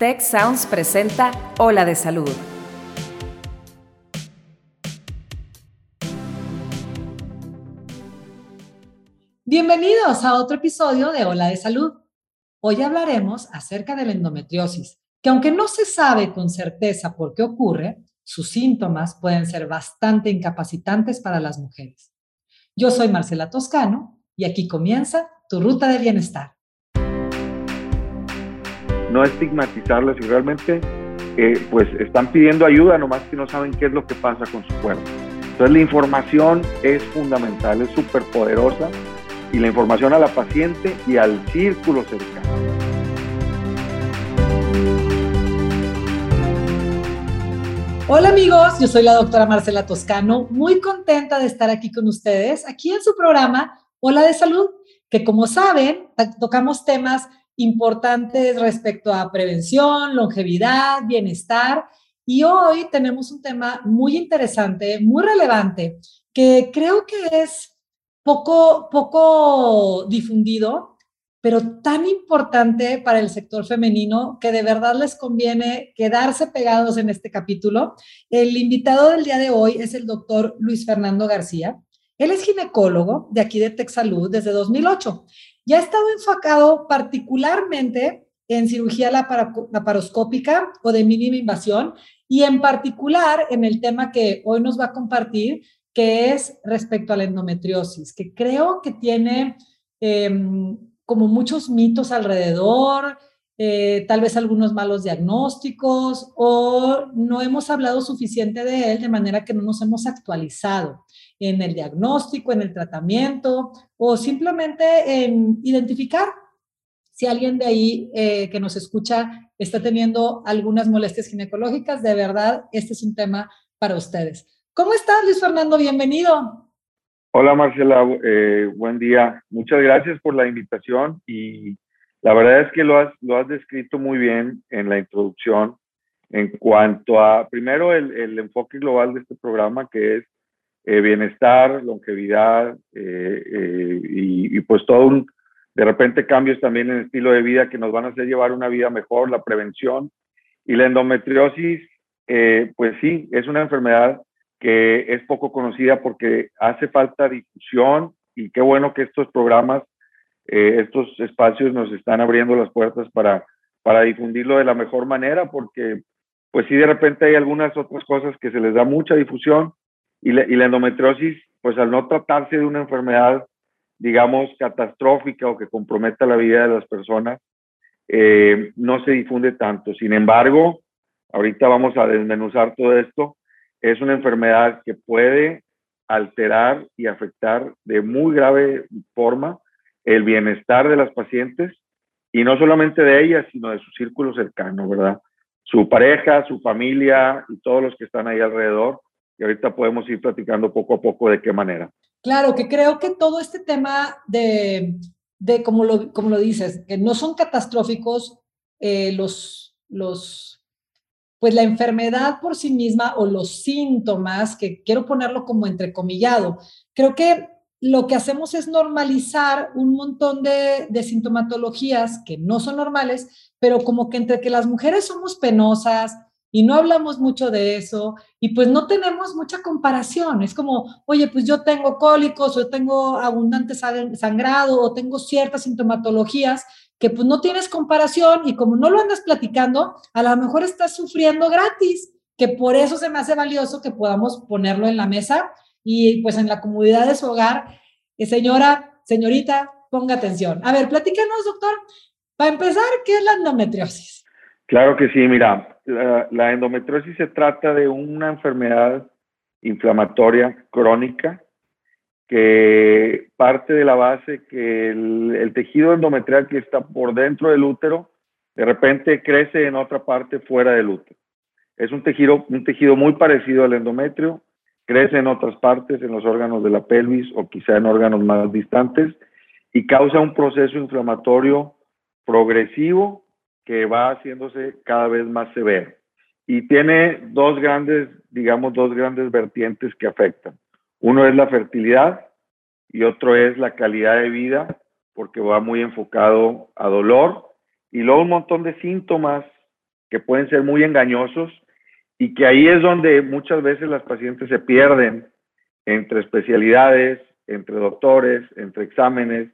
Tech Sounds presenta Ola de Salud. Bienvenidos a otro episodio de Ola de Salud. Hoy hablaremos acerca de la endometriosis, que aunque no se sabe con certeza por qué ocurre, sus síntomas pueden ser bastante incapacitantes para las mujeres. Yo soy Marcela Toscano y aquí comienza tu ruta de bienestar. No estigmatizarlas y realmente eh, pues están pidiendo ayuda, nomás que no saben qué es lo que pasa con su cuerpo. Entonces la información es fundamental, es súper poderosa y la información a la paciente y al círculo cercano. Hola amigos, yo soy la doctora Marcela Toscano, muy contenta de estar aquí con ustedes, aquí en su programa Hola de Salud, que como saben, tocamos temas importantes respecto a prevención, longevidad, bienestar. Y hoy tenemos un tema muy interesante, muy relevante, que creo que es poco, poco difundido, pero tan importante para el sector femenino que de verdad les conviene quedarse pegados en este capítulo. El invitado del día de hoy es el doctor Luis Fernando García. Él es ginecólogo de aquí de Texalud desde 2008 y ha estado enfocado particularmente en cirugía laparoscópica o de mínima invasión y en particular en el tema que hoy nos va a compartir, que es respecto a la endometriosis, que creo que tiene em, como muchos mitos alrededor, eh, tal vez algunos malos diagnósticos o no hemos hablado suficiente de él de manera que no nos hemos actualizado en el diagnóstico, en el tratamiento o simplemente en identificar si alguien de ahí eh, que nos escucha está teniendo algunas molestias ginecológicas, de verdad, este es un tema para ustedes. ¿Cómo estás, Luis Fernando? Bienvenido. Hola, Marcela. Eh, buen día. Muchas gracias por la invitación y la verdad es que lo has, lo has descrito muy bien en la introducción en cuanto a, primero, el, el enfoque global de este programa, que es eh, bienestar, longevidad eh, eh, y, pues todo un, de repente cambios también en el estilo de vida que nos van a hacer llevar una vida mejor, la prevención. Y la endometriosis, pues sí, es una enfermedad que es poco conocida porque hace falta difusión y qué bueno que estos programas, estos espacios nos están abriendo las puertas para, para difundirlo de la mejor manera porque pues sí de repente hay algunas otras cosas que se les da mucha difusión y la, endometriosis, pues al no tratarse de una enfermedad, digamos, catastrófica o que comprometa la vida de las personas, eh, no se difunde tanto. Sin embargo, ahorita vamos a desmenuzar todo esto. Es una enfermedad que puede alterar y afectar de muy grave forma el bienestar de las pacientes y no solamente de ellas, sino de su círculo cercano, ¿verdad? Su pareja, su familia y todos los que están ahí alrededor y ahorita podemos ir platicando poco a poco de qué manera. Claro, que creo que todo este tema de, de como, lo, como lo dices, que no son catastróficos eh, los, los, pues la enfermedad por sí misma o los síntomas, que quiero ponerlo como entrecomillado, creo que lo que hacemos es normalizar un montón de, de, sintomatologías que no son normales, pero como que entre que las mujeres somos penosas, y no hablamos mucho de eso y pues no tenemos mucha comparación. Es como, oye, pues yo tengo cólicos o tengo abundante sangrado o tengo ciertas sintomatologías que pues no tienes comparación y como no lo andas platicando, a lo mejor estás sufriendo gratis, que por eso se me hace valioso que podamos ponerlo en la mesa y pues en la comodidad de su hogar. Eh, señora, señorita, ponga atención. A ver, platícanos, doctor. Para empezar, ¿qué es la endometriosis? Claro que sí, mira, la, endometriosis se trata de una enfermedad inflamatoria crónica que parte de la base que el, tejido endometrial que está por dentro del útero de repente crece en otra parte fuera del útero. Es un tejido, un tejido muy parecido al endometrio, crece en otras partes, en los órganos de la pelvis o quizá en órganos más distantes y causa un proceso inflamatorio progresivo que va haciéndose cada vez más severo. Y tiene dos grandes, digamos, dos grandes vertientes que afectan. Uno es la fertilidad y otro es la calidad de vida, porque va muy enfocado a dolor. Y luego un montón de síntomas que pueden ser muy engañosos y que ahí es donde muchas veces las pacientes se pierden entre especialidades, entre doctores, entre exámenes,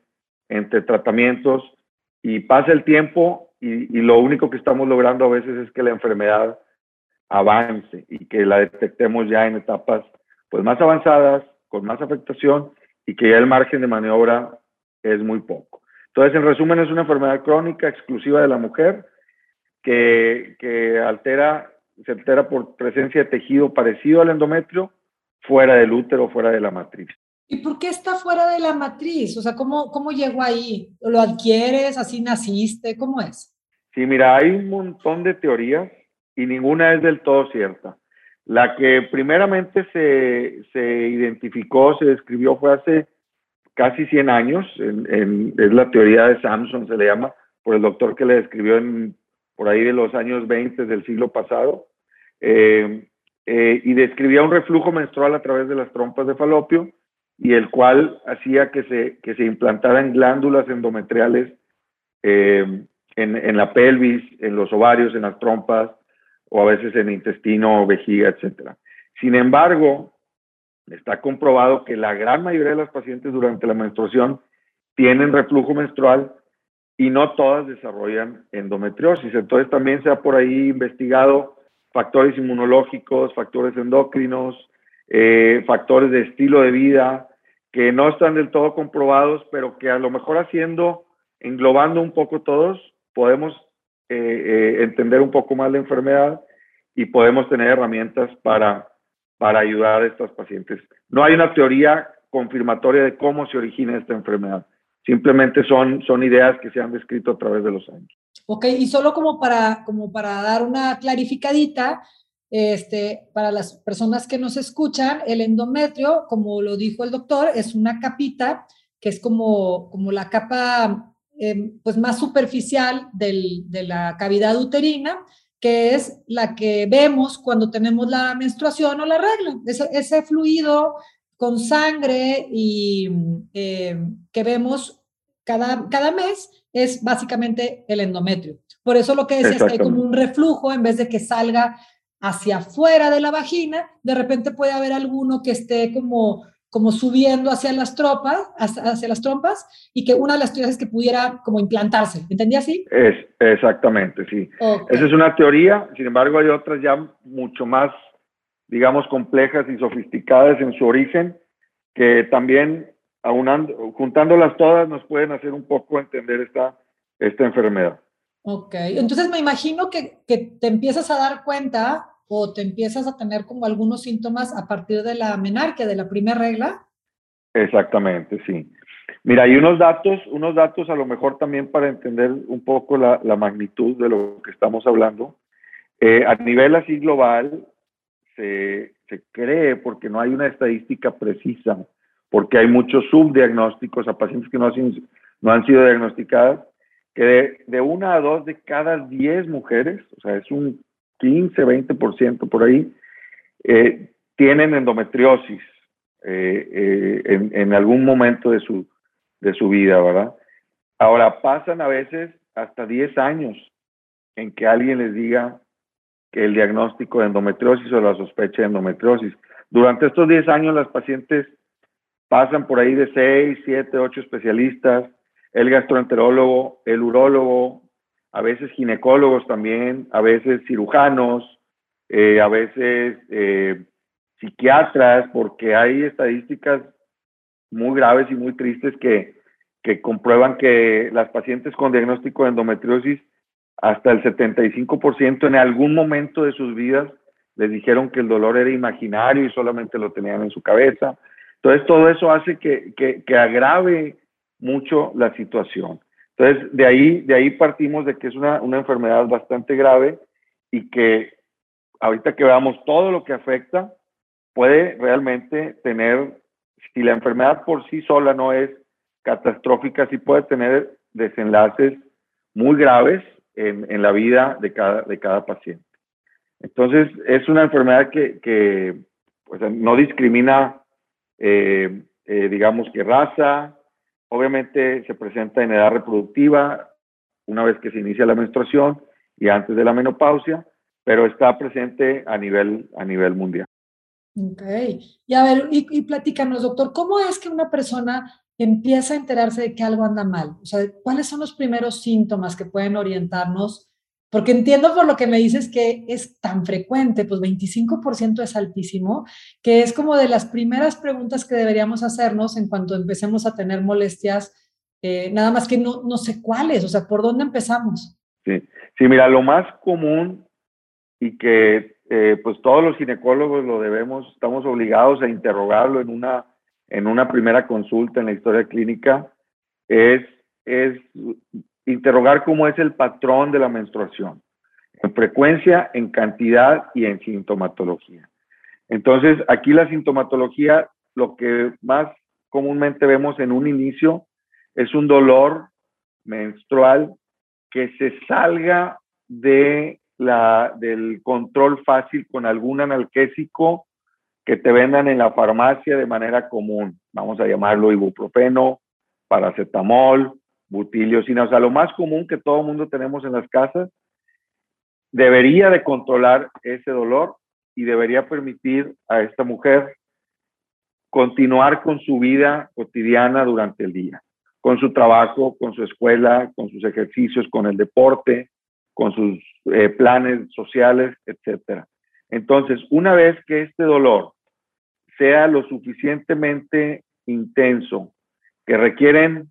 entre tratamientos y pasa el tiempo y, lo único que estamos logrando a veces es que la enfermedad avance y que la detectemos ya en etapas pues más avanzadas, con más afectación y que ya el margen de maniobra es muy poco. Entonces, en resumen, es una enfermedad crónica exclusiva de la mujer que, que altera, se altera por presencia de tejido parecido al endometrio fuera del útero, fuera de la matriz. ¿Y por qué está fuera de la matriz? O sea, ¿cómo, cómo llegó ahí? ¿Lo adquieres? ¿Así naciste? ¿Cómo es? Sí, mira, hay un montón de teorías y ninguna es del todo cierta. La que primeramente se, se identificó, se describió fue hace casi 100 años, en, es la teoría de Samson, se le llama, por el doctor que le describió por ahí de los años 20 del siglo pasado, eh, eh, y describía un reflujo menstrual a través de las trompas de falopio, y el cual hacía que se, que se implantaran glándulas endometriales eh, en, en, la pelvis, en los ovarios, en las trompas, o a veces en intestino, vejiga, etc. Sin embargo, está comprobado que la gran mayoría de las pacientes durante la menstruación tienen reflujo menstrual y no todas desarrollan endometriosis. Entonces también se ha por ahí investigado factores inmunológicos, factores endocrinos, eh, factores de estilo de vida que no están del todo comprobados, pero que a lo mejor haciendo, englobando un poco todos, podemos eh, eh, entender un poco más la enfermedad y podemos tener herramientas para, para ayudar a estas pacientes. No hay una teoría confirmatoria de cómo se origina esta enfermedad. Simplemente son, son ideas que se han descrito a través de los años. Ok, y solo como para, como para dar una clarificadita, este, para las personas que nos escuchan, el endometrio, como lo dijo el doctor, es una capita que es como, como la capa eh, pues más superficial del, de la cavidad uterina, que es la que vemos cuando tenemos la menstruación o la regla, ese, ese fluido con sangre y eh, que vemos cada, cada mes es básicamente el endometrio. Por eso lo que decías que hay como un reflujo en vez de que salga hacia afuera de la vagina, de repente puede haber alguno que esté como, como subiendo hacia las tropas, hacia, las trompas, y que una de las teorías es que pudiera como implantarse. ¿Entendí así? Es, exactamente, sí. Esa es una teoría, sin embargo hay otras ya mucho más, digamos, complejas y sofisticadas en su origen, que también, aunando, juntándolas todas, nos pueden hacer un poco entender esta, esta enfermedad. Ok, entonces me imagino que, que, te empiezas a dar cuenta o te empiezas a tener como algunos síntomas a partir de la menarquia, de la primera regla. Exactamente, sí. Mira, hay unos datos, unos datos a lo mejor también para entender un poco la, la magnitud de lo que estamos hablando. Eh, a nivel así global, se, se cree, porque no hay una estadística precisa, porque hay muchos subdiagnósticos a pacientes que no, no han sido diagnosticadas, que de, una a dos de cada diez mujeres, o sea, es un 15, 20% por ahí, eh, tienen endometriosis eh, eh, en, algún momento de su, de su vida, ¿verdad? Ahora, pasan a veces hasta 10 años en que alguien les diga que el diagnóstico de endometriosis o la sospecha de endometriosis. Durante estos 10 años las pacientes pasan por ahí de 6, 7, 8 especialistas, el gastroenterólogo, el urólogo, a veces ginecólogos también, a veces cirujanos, eh, a veces eh, psiquiatras, porque hay estadísticas muy graves y muy tristes que, que comprueban que las pacientes con diagnóstico de endometriosis, hasta el 75% en algún momento de sus vidas les dijeron que el dolor era imaginario y solamente lo tenían en su cabeza. Entonces, todo eso hace que, que, que agrave mucho la situación. Entonces, de ahí, de ahí partimos de que es una, una enfermedad bastante grave y que ahorita que veamos todo lo que afecta, puede realmente tener, si la enfermedad por sí sola no es catastrófica, sí puede tener desenlaces muy graves en, en la vida de cada, de cada paciente. Entonces, es una enfermedad que, que pues, no discrimina, eh, eh, digamos que raza, Obviamente se presenta en edad reproductiva una vez que se inicia la menstruación y antes de la menopausia, pero está presente a nivel, a nivel mundial. Ok. Y a ver, y, y platícanos, doctor, ¿cómo es que una persona empieza a enterarse de que algo anda mal? O sea, ¿cuáles son los primeros síntomas que pueden orientarnos? Porque entiendo por lo que me dices que es tan frecuente, pues 25% es altísimo, que es como de las primeras preguntas que deberíamos hacernos en cuanto empecemos a tener molestias, eh, nada más que no, no sé cuáles, o sea, ¿por dónde empezamos? Sí, sí mira, lo más común y que eh, pues todos los ginecólogos lo debemos, estamos obligados a interrogarlo en una en una primera consulta en la historia clínica es, es interrogar cómo es el patrón de la menstruación, en frecuencia, en cantidad y en sintomatología. Entonces, aquí la sintomatología, lo que más comúnmente vemos en un inicio es un dolor menstrual que se salga de la, del control fácil con algún analgésico que te vendan en la farmacia de manera común. Vamos a llamarlo ibuprofeno, paracetamol, butiliocina, o sea, lo más común que todo mundo tenemos en las casas, debería de controlar ese dolor y debería permitir a esta mujer continuar con su vida cotidiana durante el día, con su trabajo, con su escuela, con sus ejercicios, con el deporte, con sus eh, planes sociales, etcétera. Entonces, una vez que este dolor sea lo suficientemente intenso, que requieren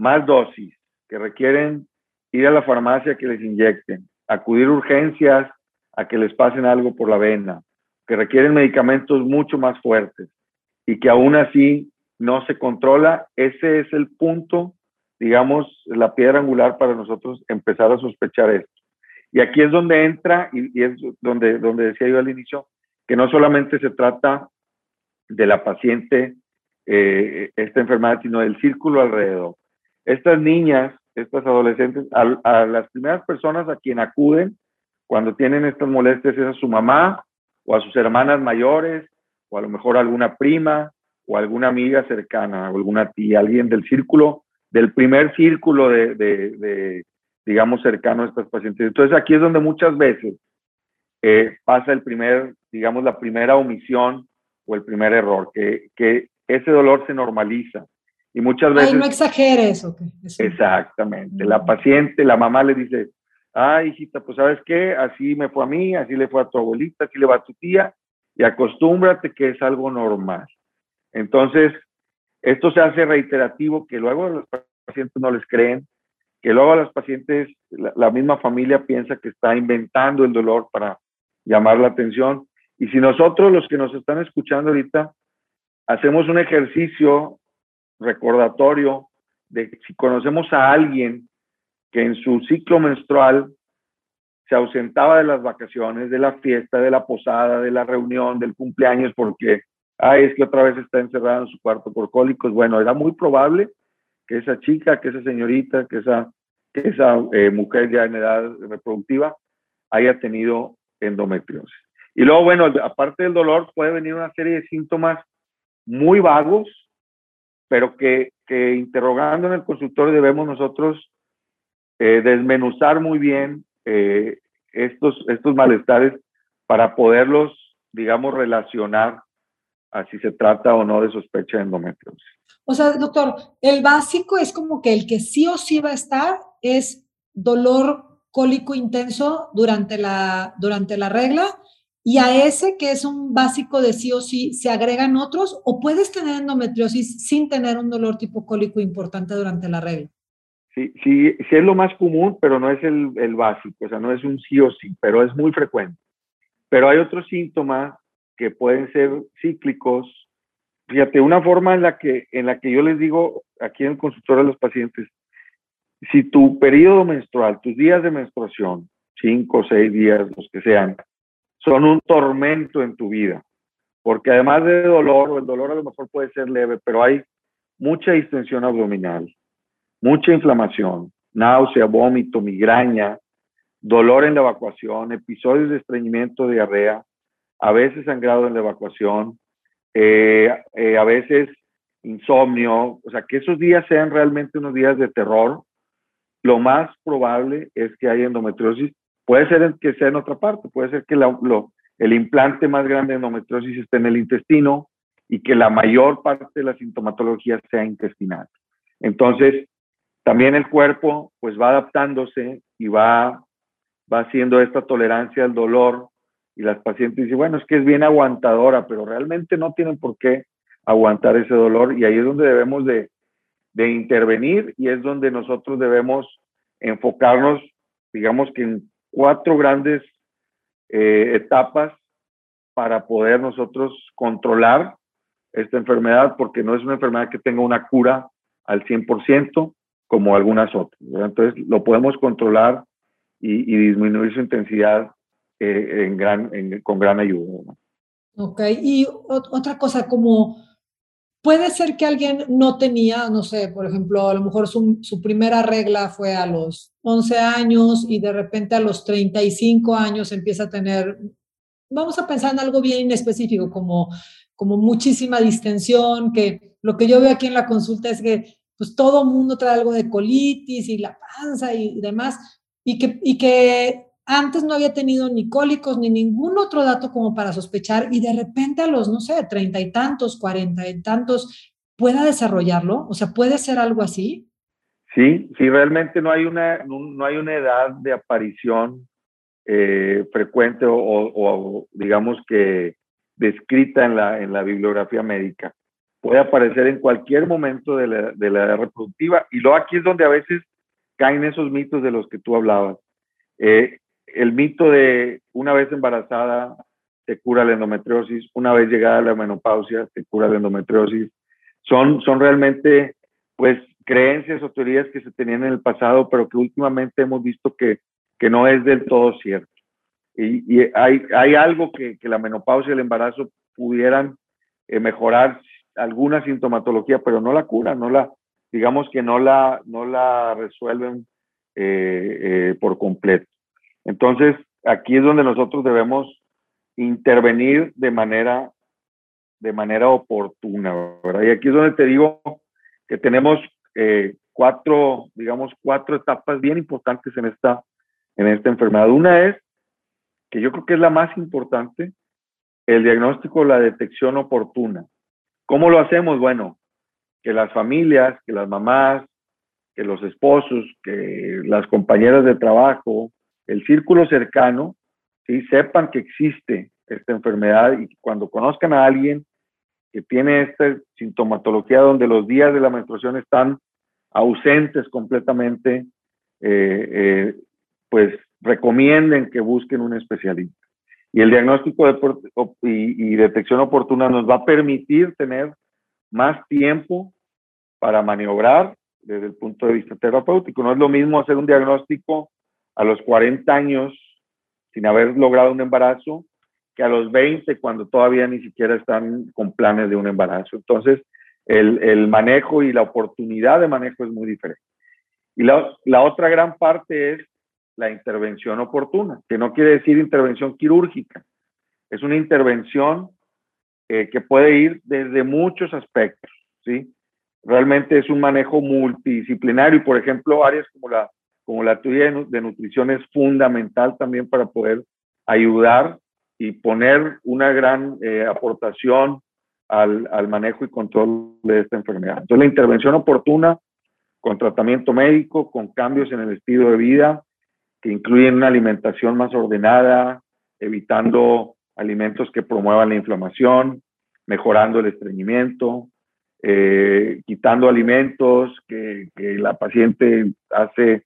más dosis, que requieren ir a la farmacia que les inyecten, acudir a urgencias a que les pasen algo por la vena, que requieren medicamentos mucho más fuertes y que aún así no se controla, ese es el punto, digamos, la piedra angular para nosotros empezar a sospechar esto. Y aquí es donde entra, y, es donde, donde decía yo al inicio, que no solamente se trata de la paciente eh, esta enfermedad, sino del círculo alrededor. Estas niñas, estas adolescentes, a, las primeras personas a quien acuden cuando tienen estas molestias es a su mamá o a sus hermanas mayores o a lo mejor a alguna prima o alguna amiga cercana o alguna tía, alguien del círculo, del primer círculo de, de, digamos, cercano a estas pacientes. Entonces aquí es donde muchas veces eh, pasa el primer, digamos, la primera omisión o el primer error, que, que ese dolor se normaliza. Y muchas veces... Ay, no exageres. Okay. Exactamente. La paciente, la mamá le dice, ay, hijita, pues sabes qué, así me fue a mí, así le fue a tu abuelita, así le va a tu tía, y acostúmbrate que es algo normal. Entonces, esto se hace reiterativo, que luego los pacientes no les creen, que luego a los pacientes, la misma familia piensa que está inventando el dolor para llamar la atención, y si nosotros, los que nos están escuchando ahorita, hacemos un ejercicio recordatorio de si conocemos a alguien que en su ciclo menstrual se ausentaba de las vacaciones, de la fiesta, de la posada, de la reunión, del cumpleaños, porque, ay, es que otra vez está encerrada en su cuarto por cólicos. Bueno, era muy probable que esa chica, que esa señorita, que esa, eh, mujer ya en edad reproductiva haya tenido endometriosis. Y luego, bueno, aparte del dolor, puede venir una serie de síntomas muy vagos, pero que, que interrogando en el consultorio debemos nosotros eh, desmenuzar muy bien eh, estos, estos malestares para poderlos, digamos, relacionar a si se trata o no de sospecha de endometriosis. O sea, doctor, el básico es como que el que sí o sí va a estar es dolor cólico intenso durante la, durante la regla y a ese, que es un básico de sí o sí, se agregan otros o puedes tener endometriosis sin tener un dolor tipo cólico importante durante la regla. Sí, sí, sí es lo más común, pero no es el, básico, o sea, no es un sí o sí, pero es muy frecuente. Pero hay otros síntomas que pueden ser cíclicos. Fíjate, una forma en la que, en la que yo les digo aquí en el consultorio a los pacientes, si tu periodo menstrual, tus días de menstruación, cinco seis días, los que sean, son un tormento en tu vida, porque además de dolor, o el dolor a lo mejor puede ser leve, pero hay mucha distensión abdominal, mucha inflamación, náusea, vómito, migraña, dolor en la evacuación, episodios de estreñimiento, diarrea, a veces sangrado en la evacuación, eh, eh, a veces insomnio, o sea, que esos días sean realmente unos días de terror, lo más probable es que haya endometriosis Puede ser que sea en otra parte, puede ser que el implante más grande de endometriosis esté en el intestino y que la mayor parte de la sintomatología sea intestinal. Entonces, también el cuerpo pues va adaptándose y va, va haciendo esta tolerancia al dolor y las pacientes dicen, bueno, es que es bien aguantadora, pero realmente no tienen por qué aguantar ese dolor y ahí es donde debemos de, de intervenir y es donde nosotros debemos enfocarnos, digamos que en cuatro grandes eh, etapas para poder nosotros controlar esta enfermedad, porque no es una enfermedad que tenga una cura al 100% como algunas otras. Entonces lo podemos controlar y, disminuir su intensidad eh, en gran, con gran ayuda. Ok, y otra cosa, como puede ser que alguien no tenía, no sé, por ejemplo, a lo mejor su, primera regla fue a los 11 años y de repente a los 35 años empieza a tener, vamos a pensar en algo bien específico, como, como muchísima distensión, que lo que yo veo aquí en la consulta es que pues todo mundo trae algo de colitis y la panza y, demás, y que, y que antes no había tenido ni cólicos ni ningún otro dato como para sospechar y de repente a los, no sé, treinta y tantos, cuarenta y tantos, pueda desarrollarlo? O sea, ¿puede ser algo así? Sí, sí, realmente no hay una, no, hay una edad de aparición eh, frecuente o, digamos que descrita en la, en la bibliografía médica. Puede aparecer en cualquier momento de la, de la edad reproductiva y luego aquí es donde a veces caen esos mitos de los que tú hablabas. Eh, el mito de una vez embarazada se cura la endometriosis, una vez llegada la menopausia se cura la endometriosis. Son, son realmente, pues, creencias o teorías que se tenían en el pasado, pero que últimamente hemos visto que, que no es del todo cierto. Y, hay, hay, algo que, que, la menopausia y el embarazo pudieran eh, mejorar alguna sintomatología, pero no la cura, no la, digamos que no la, no la resuelven eh, eh, por completo. Entonces, aquí es donde nosotros debemos intervenir de manera, de manera oportuna. Y aquí es donde te digo que tenemos eh, cuatro, digamos, cuatro etapas bien importantes en esta, en esta enfermedad. Una es, que yo creo que es la más importante, el diagnóstico, la detección oportuna. ¿Cómo lo hacemos? Bueno, que las familias, que las mamás, que los esposos, que las compañeras de trabajo, el círculo cercano, ¿sí? sepan que existe esta enfermedad y cuando conozcan a alguien que tiene esta sintomatología donde los días de la menstruación están ausentes completamente, eh, eh, pues recomienden que busquen un especialista. Y el diagnóstico y, y detección oportuna nos va a permitir tener más tiempo para maniobrar desde el punto de vista terapéutico. No es lo mismo hacer un diagnóstico a los 40 años sin haber logrado un embarazo que a los 20 cuando todavía ni siquiera están con planes de un embarazo. Entonces, el, el manejo y la oportunidad de manejo es muy diferente. Y la, la, otra gran parte es la intervención oportuna, que no quiere decir intervención quirúrgica, es una intervención eh, que puede ir desde muchos aspectos, ¿sí? Realmente es un manejo multidisciplinario y, por ejemplo, áreas como la como la tuya de nutrición es fundamental también para poder ayudar y poner una gran eh, aportación al, al, manejo y control de esta enfermedad. Entonces, la intervención oportuna con tratamiento médico, con cambios en el estilo de vida, que incluyen una alimentación más ordenada, evitando alimentos que promuevan la inflamación, mejorando el estreñimiento, eh, quitando alimentos que, que, la paciente hace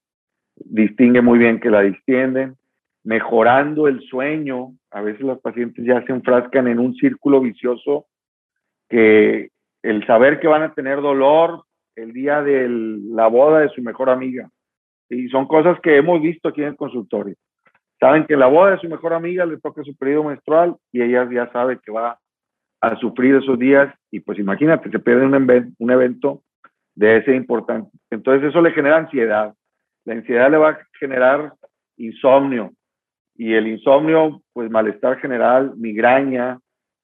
distingue muy bien que la distienden, mejorando el sueño. A veces los pacientes ya se enfrascan en un círculo vicioso que el saber que van a tener dolor el día de la boda de su mejor amiga. Y son cosas que hemos visto aquí en el consultorio. Saben que la boda de su mejor amiga le toca su periodo menstrual y ella ya sabe que va a sufrir esos días y pues imagínate, se pierde un, un evento de ese importante. Entonces eso le genera ansiedad. La ansiedad le va a generar insomnio y el insomnio, pues malestar general, migraña,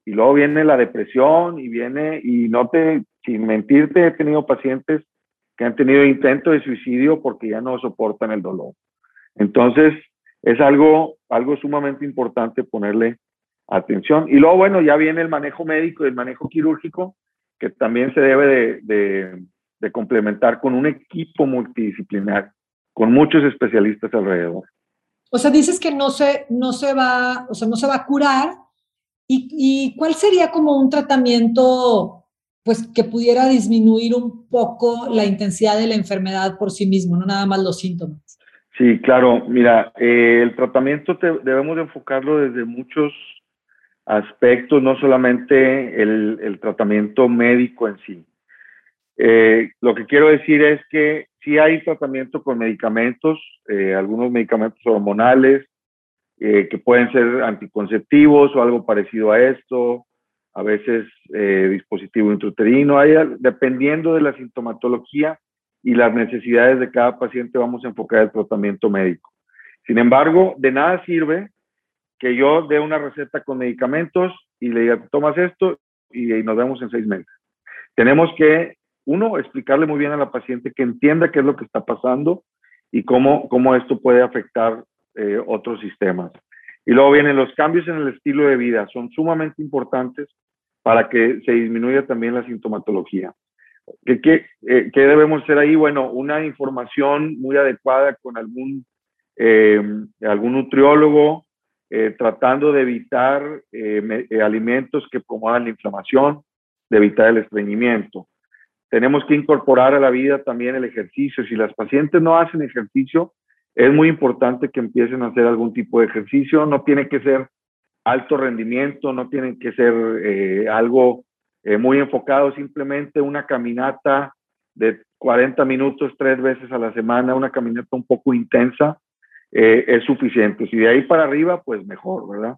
y luego viene la depresión y viene, y no te, sin mentirte, he tenido pacientes que han tenido intento de suicidio porque ya no soportan el dolor. Entonces, es algo, algo sumamente importante ponerle atención. Y luego, bueno, ya viene el manejo médico y el manejo quirúrgico, que también se debe de, de, complementar con un equipo multidisciplinar, con muchos especialistas alrededor. O sea, dices que no se, no se va, o sea, no se va a curar. ¿Y, ¿Y, cuál sería como un tratamiento, pues, que pudiera disminuir un poco la intensidad de la enfermedad por sí mismo, no nada más los síntomas? Sí, claro. Mira, eh, el tratamiento debemos de enfocarlo desde muchos aspectos, no solamente el, tratamiento médico en sí. Eh, lo que quiero decir es que sí hay tratamiento con medicamentos, eh, algunos medicamentos hormonales, que pueden ser anticonceptivos o algo parecido a esto, a veces dispositivo intrauterino, hay, dependiendo de la sintomatología, y las necesidades de cada paciente vamos a enfocar el tratamiento médico. Sin embargo, de nada sirve que yo dé una receta con medicamentos y le diga, tomas esto y, nos vemos en seis meses. Tenemos que, uno, explicarle muy bien a la paciente que entienda qué es lo que está pasando y cómo, cómo esto puede afectar eh, otros sistemas. Y luego vienen los cambios en el estilo de vida, son sumamente importantes para que se disminuya también la sintomatología. ¿Qué, eh, qué, debemos hacer ahí? Bueno, una información muy adecuada con algún, eh, algún nutriólogo, eh, tratando de evitar alimentos que promuevan la inflamación, de evitar el estreñimiento. Tenemos que incorporar a la vida también el ejercicio. Si las pacientes no hacen ejercicio, es muy importante que empiecen a hacer algún tipo de ejercicio. No tiene que ser alto rendimiento, no tiene que ser algo eh, muy enfocado simplemente una caminata de 40 minutos tres veces a la semana, una caminata un poco intensa, eh, es suficiente. Si de ahí para arriba, pues mejor, ¿verdad?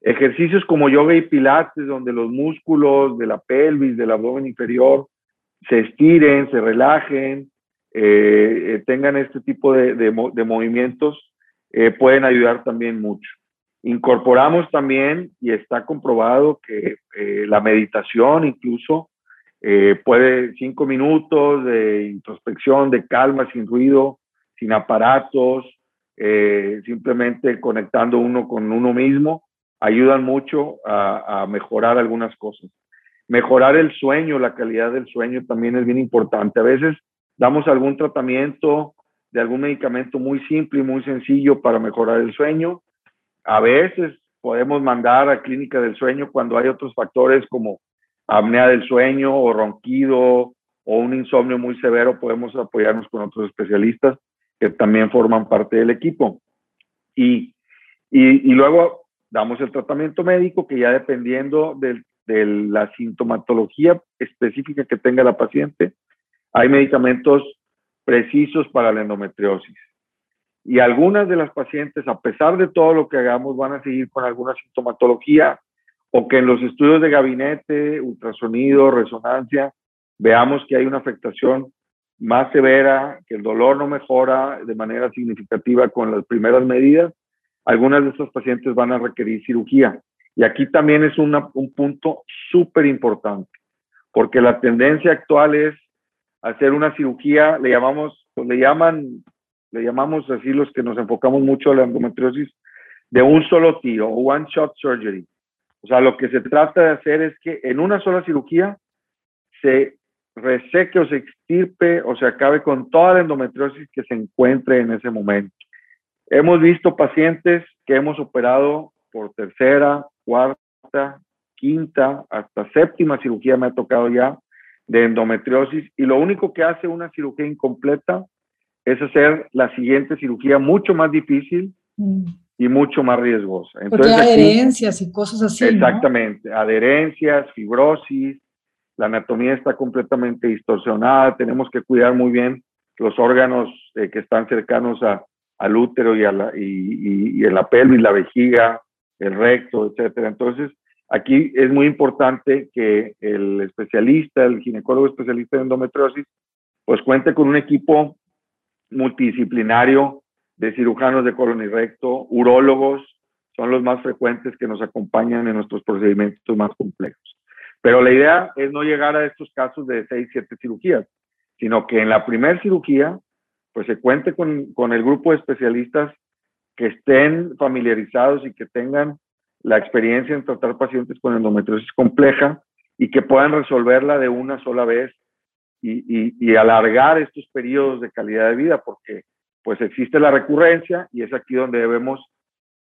Ejercicios como yoga y pilates, donde los músculos de la pelvis, del abdomen inferior, se estiren, se relajen, eh, tengan este tipo de, movimientos, pueden ayudar también mucho. Incorporamos también, y está comprobado, que eh, la meditación incluso eh, puede cinco minutos de introspección, de calma, sin ruido, sin aparatos, eh, simplemente conectando uno con uno mismo, ayudan mucho a, mejorar algunas cosas. Mejorar el sueño, la calidad del sueño también es bien importante. A veces damos algún tratamiento de algún medicamento muy simple y muy sencillo para mejorar el sueño a veces podemos mandar a clínica del sueño cuando hay otros factores como apnea del sueño o ronquido o un insomnio muy severo, podemos apoyarnos con otros especialistas que también forman parte del equipo. Y, y, luego damos el tratamiento médico que ya dependiendo de, de la sintomatología específica que tenga la paciente, hay medicamentos precisos para la endometriosis. Y algunas de las pacientes, a pesar de todo lo que hagamos, van a seguir con alguna sintomatología o que en los estudios de gabinete, ultrasonido, resonancia, veamos que hay una afectación más severa, que el dolor no mejora de manera significativa con las primeras medidas, algunas de esas pacientes van a requerir cirugía. Y aquí también es un punto súper importante, porque la tendencia actual es hacer una cirugía, le llamamos, le llaman le llamamos así los que nos enfocamos mucho a la endometriosis, de un solo tiro, one shot surgery. O sea, lo que se trata de hacer es que en una sola cirugía se reseque o se extirpe o se acabe con toda la endometriosis que se encuentre en ese momento. Hemos visto pacientes que hemos operado por tercera, cuarta, quinta, hasta séptima cirugía me ha tocado ya de endometriosis y lo único que hace una cirugía incompleta es hacer la siguiente cirugía mucho más difícil mm. y mucho más riesgosa. Entonces, Porque adherencias y cosas así. Exactamente, adherencias, fibrosis, la anatomía está completamente distorsionada, tenemos que cuidar muy bien los órganos eh, que están cercanos a, al útero y, a la, y, y, en la pelvis, la vejiga, el recto, etcétera. Entonces, aquí es muy importante que el especialista, el ginecólogo especialista en endometriosis, pues cuente con un equipo multidisciplinario de cirujanos de colon y recto, urólogos, son los más frecuentes que nos acompañan en nuestros procedimientos más complejos. Pero la idea es no llegar a estos casos de 6, 7 cirugías, sino que en la primera cirugía, pues se cuente con, con el grupo de especialistas que estén familiarizados y que tengan la experiencia en tratar pacientes con endometriosis compleja y que puedan resolverla de una sola vez y, alargar estos periodos de calidad de vida, porque pues existe la recurrencia y es aquí donde debemos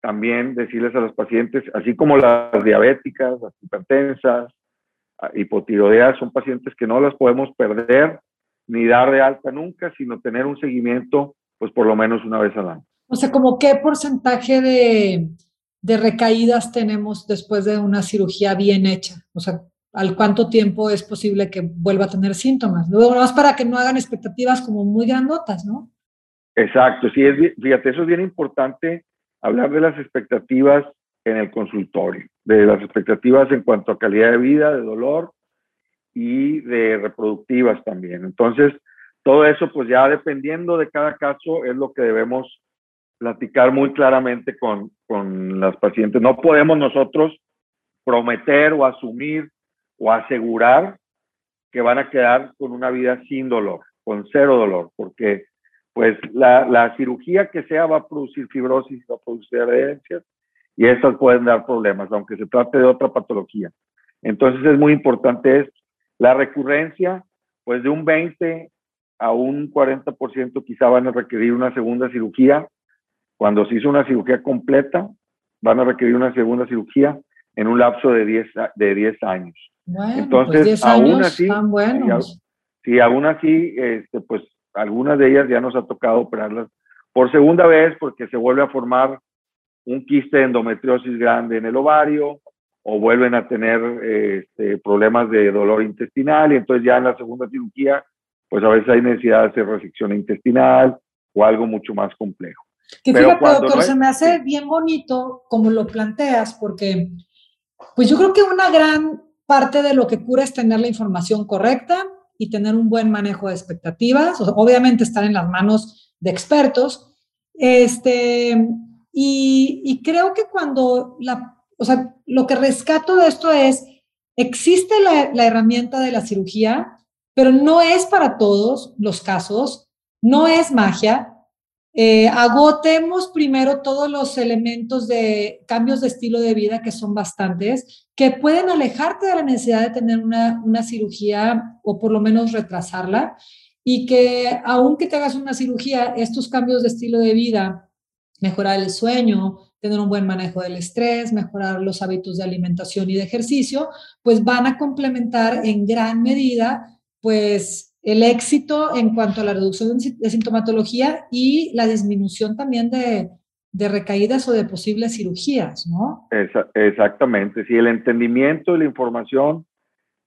también decirles a los pacientes, así como las diabéticas, las hipertensas, hipotiroideas, son pacientes que no las podemos perder ni dar de alta nunca, sino tener un seguimiento, pues por lo menos una vez al año. O sea, como qué porcentaje de, recaídas tenemos después de una cirugía bien hecha? O sea, ¿al cuánto tiempo es posible que vuelva a tener síntomas? Luego, más para que no hagan expectativas como muy grandotas, ¿no? Exacto, sí, es, fíjate, eso es bien importante, hablar de las expectativas en el consultorio, de las expectativas en cuanto a calidad de vida, de dolor y de reproductivas también. Entonces, todo eso, pues ya dependiendo de cada caso, es lo que debemos platicar muy claramente con, con las pacientes. No podemos nosotros prometer o asumir o asegurar que van a quedar con una vida sin dolor, con cero dolor, porque pues la, la cirugía que sea va a producir fibrosis, va a producir adherencias y estas pueden dar problemas, aunque se trate de otra patología. Entonces es muy importante esto. La recurrencia, pues de un 20 a un 40% quizá van a requerir una segunda cirugía. Cuando se hizo una cirugía completa, van a requerir una segunda cirugía en un lapso de 10, de 10 años. Bueno, Entonces, pues 10 años aún así, buenos. Sí, aún así, este, pues algunas de ellas ya nos ha tocado operarlas por segunda vez porque se vuelve a formar un quiste de endometriosis grande en el ovario o vuelven a tener este, problemas de dolor intestinal y entonces ya en la segunda cirugía pues a veces hay necesidad de hacer resección intestinal o algo mucho más complejo. Que fíjate, doctor, se me hace bien bonito como lo planteas, porque pues yo creo que una gran parte de lo que cura es tener la información correcta y tener un buen manejo de expectativas, obviamente estar en las manos de expertos. Este, y, creo que cuando la, o sea, lo que rescato de esto es, existe la, la herramienta de la cirugía, pero no es para todos los casos, no es magia, eh, agotemos primero todos los elementos de cambios de estilo de vida, que son bastantes, que pueden alejarte de la necesidad de tener una, una cirugía o por lo menos retrasarla, y que aunque te hagas una cirugía, estos cambios de estilo de vida, mejorar el sueño, tener un buen manejo del estrés, mejorar los hábitos de alimentación y de ejercicio, pues van a complementar en gran medida, pues el éxito en cuanto a la reducción de sintomatología y la disminución también de, recaídas o de posibles cirugías, ¿no? exactamente, sí, el entendimiento y la información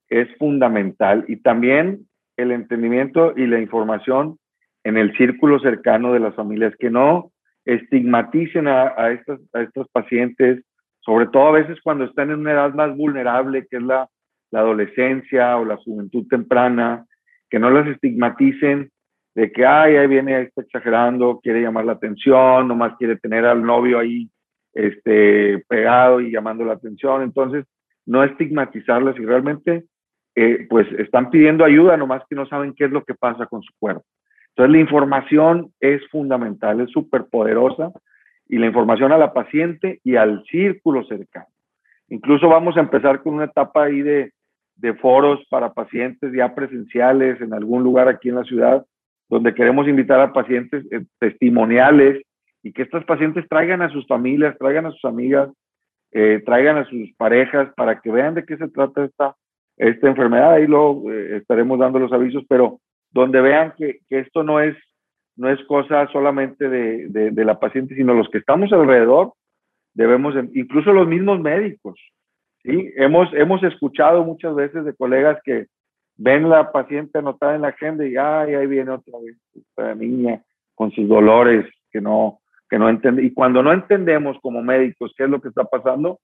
es fundamental y también el entendimiento y la información en el círculo cercano de las familias, que no estigmaticen a, estos pacientes, sobre todo a veces cuando están en una edad más vulnerable, que es la adolescencia o la juventud temprana, que no las estigmaticen de que, ay, ahí viene, está exagerando, quiere llamar la atención, nomás quiere tener al novio ahí este, pegado y llamando la atención. Entonces, no estigmatizarlas y realmente, eh, pues, están pidiendo ayuda, nomás que no saben qué es lo que pasa con su cuerpo. Entonces, la información es fundamental, es súper poderosa y la información a la paciente y al círculo cercano. Incluso vamos a empezar con una etapa ahí de, de foros para pacientes ya presenciales en algún lugar aquí en la ciudad, donde queremos invitar a pacientes eh, testimoniales y que estos pacientes traigan a sus familias, traigan a sus amigas, eh, traigan a sus parejas para que vean de qué se trata esta, esta enfermedad. Ahí lo eh, estaremos dando los avisos, pero donde vean que, que, esto no es, no es cosa solamente de, de, de la paciente, sino los que estamos alrededor, debemos, incluso los mismos médicos, ¿sí? Hemos, hemos escuchado muchas veces de colegas que ven la paciente anotada en la agenda y ay, ahí viene otra vez esta niña con sus dolores que no, que no entiende. Y cuando no entendemos como médicos qué es lo que está pasando,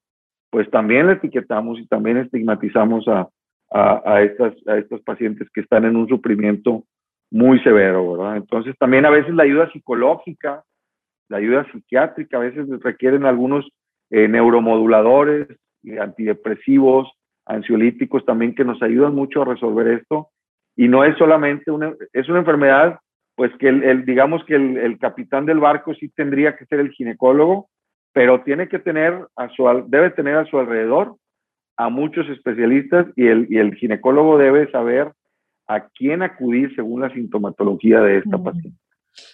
pues también le etiquetamos y también estigmatizamos a, a, a, estas, a estos pacientes que están en un sufrimiento muy severo, ¿verdad? Entonces también a veces la ayuda psicológica, la ayuda psiquiátrica, a veces requieren algunos eh, neuromoduladores, antidepresivos, ansiolíticos también que nos ayudan mucho a resolver esto. Y no es solamente una, es una enfermedad pues que el, digamos que el, capitán del barco sí tendría que ser el ginecólogo, pero tiene que tener a su, debe tener a su alrededor a muchos especialistas y el, y el ginecólogo debe saber a quién acudir según la sintomatología de esta paciente.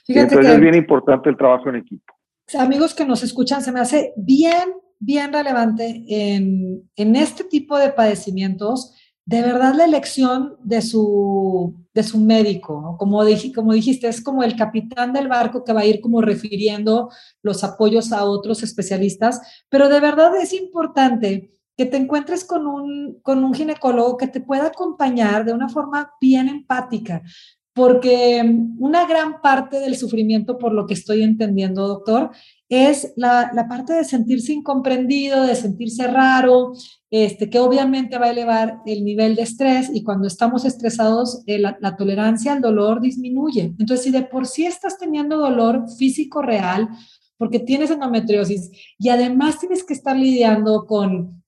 Entonces es bien importante el trabajo en equipo. Amigos que nos escuchan, se me hace bien, bien relevante en, en este tipo de padecimientos de verdad la elección de su, de su médico, como, como dijiste, es como el capitán del barco que va a ir como refiriendo los apoyos a otros especialistas, pero de verdad es importante que te encuentres con un, con un ginecólogo que te pueda acompañar de una forma bien empática, porque una gran parte del sufrimiento, por lo que estoy entendiendo, doctor, es la, parte de sentirse incomprendido, de sentirse raro, este, que obviamente va a elevar el nivel de estrés y cuando estamos estresados eh, la, la, tolerancia al dolor disminuye. Entonces, si de por sí estás teniendo dolor físico real, porque tienes endometriosis y además tienes que estar lidiando con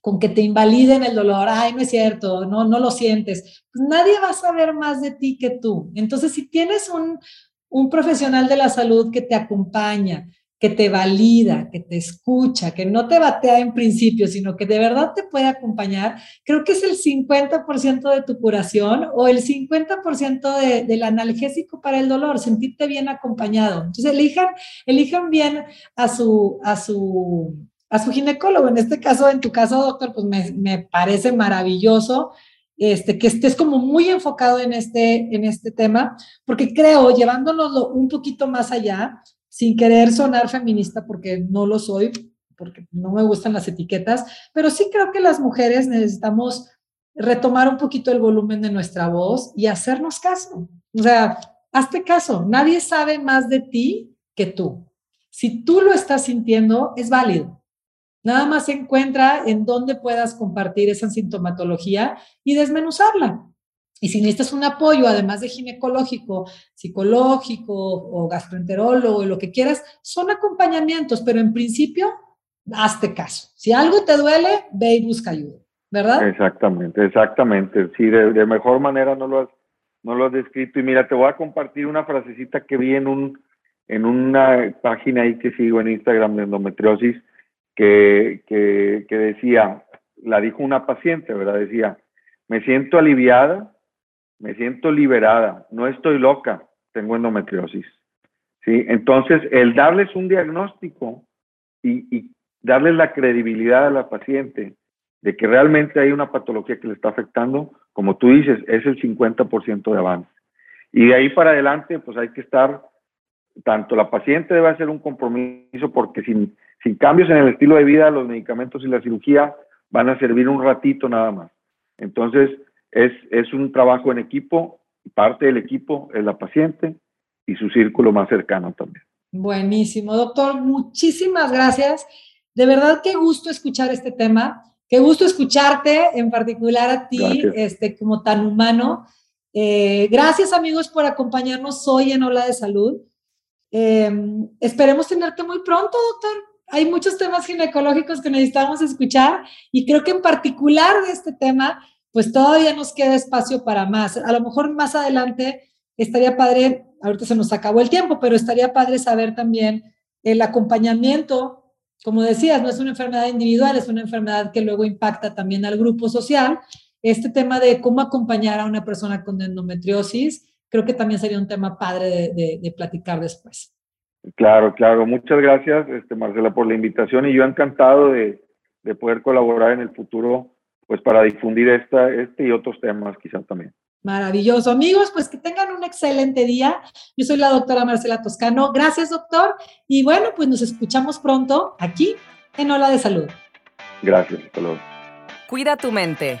con que te invaliden el dolor, ay, no es cierto, no, no lo sientes, pues nadie va a saber más de ti que tú. Entonces, si tienes un, un profesional de la salud que te acompaña, que te valida, que te escucha, que no te batea en principio, sino que de verdad te puede acompañar, creo que es el 50% de tu curación o el 50% de, del analgésico para el dolor, sentirte bien acompañado. Entonces, elijan, elijan bien a su, a su a su ginecólogo. En este caso, en tu caso, doctor, pues me, parece maravilloso este, que estés como muy enfocado en este, en este tema, porque creo, llevándonos un poquito más allá, sin querer sonar feminista, porque no lo soy, porque no me gustan las etiquetas, pero sí creo que las mujeres necesitamos retomar un poquito el volumen de nuestra voz y hacernos caso. O sea, hazte caso, nadie sabe más de ti que tú. Si tú lo estás sintiendo, es válido. Nada más encuentra en dónde puedas compartir esa sintomatología y desmenuzarla. Y si necesitas un apoyo, además de ginecológico, psicológico o gastroenterólogo, lo que quieras, son acompañamientos, pero en principio, hazte caso. Si algo te duele, ve y busca ayuda, ¿verdad? Exactamente, exactamente. Sí, de, mejor manera no lo, has, no lo has descrito. Y mira, te voy a compartir una frasecita que vi en, un, en una página ahí que sigo en Instagram de endometriosis, que, decía, la dijo una paciente, ¿verdad? Decía, me siento aliviada, me siento liberada, no estoy loca, tengo endometriosis. ¿Sí? Entonces, el darles un diagnóstico y, darles la credibilidad a la paciente de que realmente hay una patología que le está afectando, como tú dices, es el 50% de avance. Y de ahí para adelante, pues hay que estar, tanto la paciente debe hacer un compromiso porque sin, sin cambios en el estilo de vida, los medicamentos y la cirugía van a servir un ratito nada más. Entonces, es, es un trabajo en equipo, parte del equipo es la paciente y su círculo más cercano también. Buenísimo, doctor, muchísimas gracias. De verdad, qué gusto escuchar este tema, qué gusto escucharte, en particular a ti, este, como tan humano. Eh, gracias amigos por acompañarnos hoy en Ola de Salud. Eh, esperemos tenerte muy pronto, doctor hay muchos temas ginecológicos que necesitamos escuchar y creo que en particular de este tema, pues todavía nos queda espacio para más. A lo mejor más adelante estaría padre, ahorita se nos acabó el tiempo, pero estaría padre saber también el acompañamiento. Como decías, no es una enfermedad individual, es una enfermedad que luego impacta también al grupo social. Este tema de cómo acompañar a una persona con endometriosis, creo que también sería un tema padre de platicar después. Claro, claro. Muchas gracias, este, Marcela, por la invitación y yo encantado de, poder colaborar en el futuro, pues para difundir esta, este y otros temas quizás también. Maravilloso. Amigos, pues que tengan un excelente día. Yo soy la doctora Marcela Toscano. Gracias, doctor. Y bueno, pues nos escuchamos pronto aquí en Hola de Salud. Gracias, hasta luego. Cuida tu mente.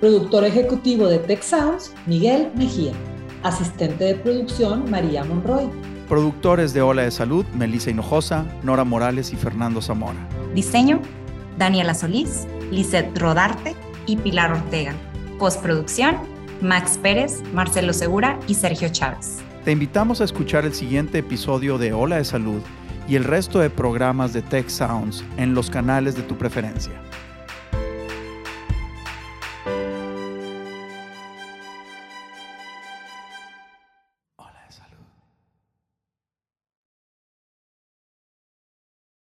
Productor ejecutivo de Tech Sounds, Miguel Mejía. Asistente de producción, María Monroy. Productores de Ola de Salud, Melissa Hinojosa, Nora Morales y Fernando Zamora. Diseño, Daniela Solís, Lizeth Rodarte y Pilar Ortega. Postproducción, Max Pérez, Marcelo Segura y Sergio Chávez. Te invitamos a escuchar el siguiente episodio de Ola de Salud y el resto de programas de Tech Sounds en los canales de tu preferencia.